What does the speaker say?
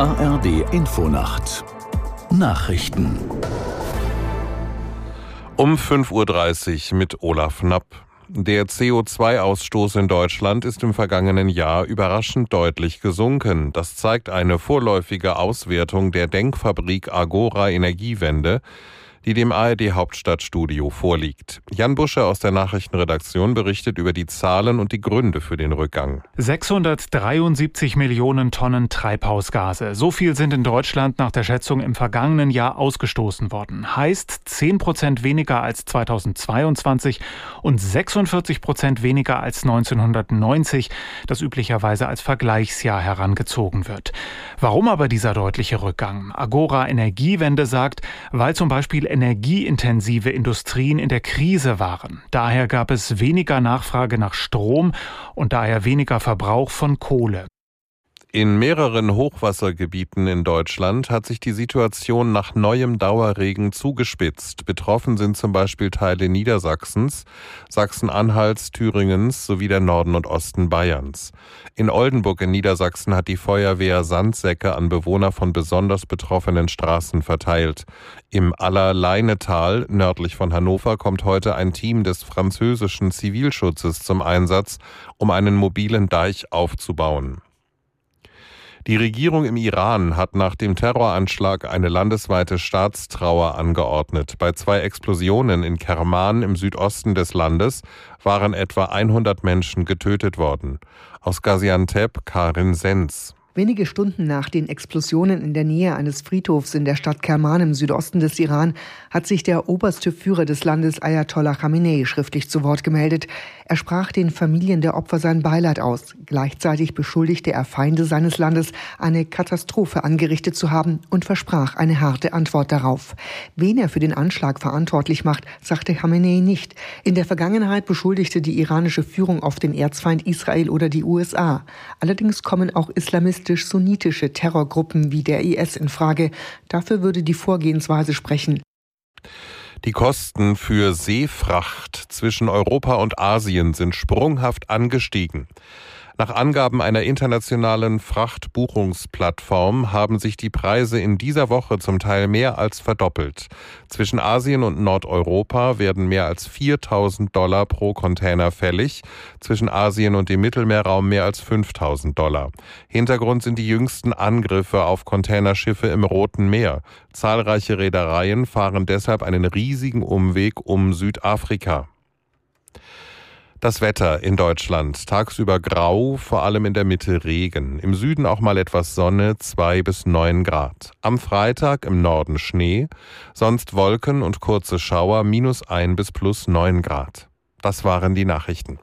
ARD Infonacht Nachrichten um 5.30 Uhr mit Olaf Knapp. Der CO2-Ausstoß in Deutschland ist im vergangenen Jahr überraschend deutlich gesunken. Das zeigt eine vorläufige Auswertung der Denkfabrik Agora Energiewende, die dem ARD Hauptstadtstudio vorliegt. Jan Busche aus der Nachrichtenredaktion berichtet über die Zahlen und die Gründe für den Rückgang. 673 Millionen Tonnen Treibhausgase. So viel sind in Deutschland nach der Schätzung im vergangenen Jahr ausgestoßen worden. Heißt 10 Prozent weniger als 2022 und 46 Prozent weniger als 1990, das üblicherweise als Vergleichsjahr herangezogen wird. Warum aber dieser deutliche Rückgang? Agora Energiewende sagt, weil zum Beispiel energieintensive Industrien in der Krise waren. Daher gab es weniger Nachfrage nach Strom und daher weniger Verbrauch von Kohle. In mehreren Hochwassergebieten in Deutschland hat sich die Situation nach neuem Dauerregen zugespitzt. Betroffen sind zum Beispiel Teile Niedersachsens, Sachsen-Anhalts, Thüringens sowie der Norden und Osten Bayerns. In Oldenburg in Niedersachsen hat die Feuerwehr Sandsäcke an Bewohner von besonders betroffenen Straßen verteilt. Im Allerleinetal nördlich von Hannover kommt heute ein Team des französischen Zivilschutzes zum Einsatz, um einen mobilen Deich aufzubauen. Die Regierung im Iran hat nach dem Terroranschlag eine landesweite Staatstrauer angeordnet. Bei zwei Explosionen in Kerman im Südosten des Landes waren etwa 100 Menschen getötet worden. Aus Gaziantep Karin Sens. Wenige Stunden nach den Explosionen in der Nähe eines Friedhofs in der Stadt Kerman im Südosten des Iran hat sich der oberste Führer des Landes Ayatollah Khamenei schriftlich zu Wort gemeldet. Er sprach den Familien der Opfer sein Beileid aus. Gleichzeitig beschuldigte er Feinde seines Landes, eine Katastrophe angerichtet zu haben und versprach eine harte Antwort darauf. Wen er für den Anschlag verantwortlich macht, sagte Khamenei nicht. In der Vergangenheit beschuldigte die iranische Führung oft den Erzfeind Israel oder die USA. Allerdings kommen auch Islamisten islamistisch-sunnitische Terrorgruppen wie der IS in Frage. Dafür würde die Vorgehensweise sprechen. Die Kosten für Seefracht zwischen Europa und Asien sind sprunghaft angestiegen. Nach Angaben einer internationalen Frachtbuchungsplattform haben sich die Preise in dieser Woche zum Teil mehr als verdoppelt. Zwischen Asien und Nordeuropa werden mehr als 4000 Dollar pro Container fällig, zwischen Asien und dem Mittelmeerraum mehr als 5000 Dollar. Hintergrund sind die jüngsten Angriffe auf Containerschiffe im Roten Meer. Zahlreiche Reedereien fahren deshalb einen riesigen Umweg um Südafrika. Das Wetter in Deutschland. Tagsüber grau, vor allem in der Mitte Regen. Im Süden auch mal etwas Sonne, zwei bis neun Grad. Am Freitag im Norden Schnee, sonst Wolken und kurze Schauer, minus ein bis plus neun Grad. Das waren die Nachrichten.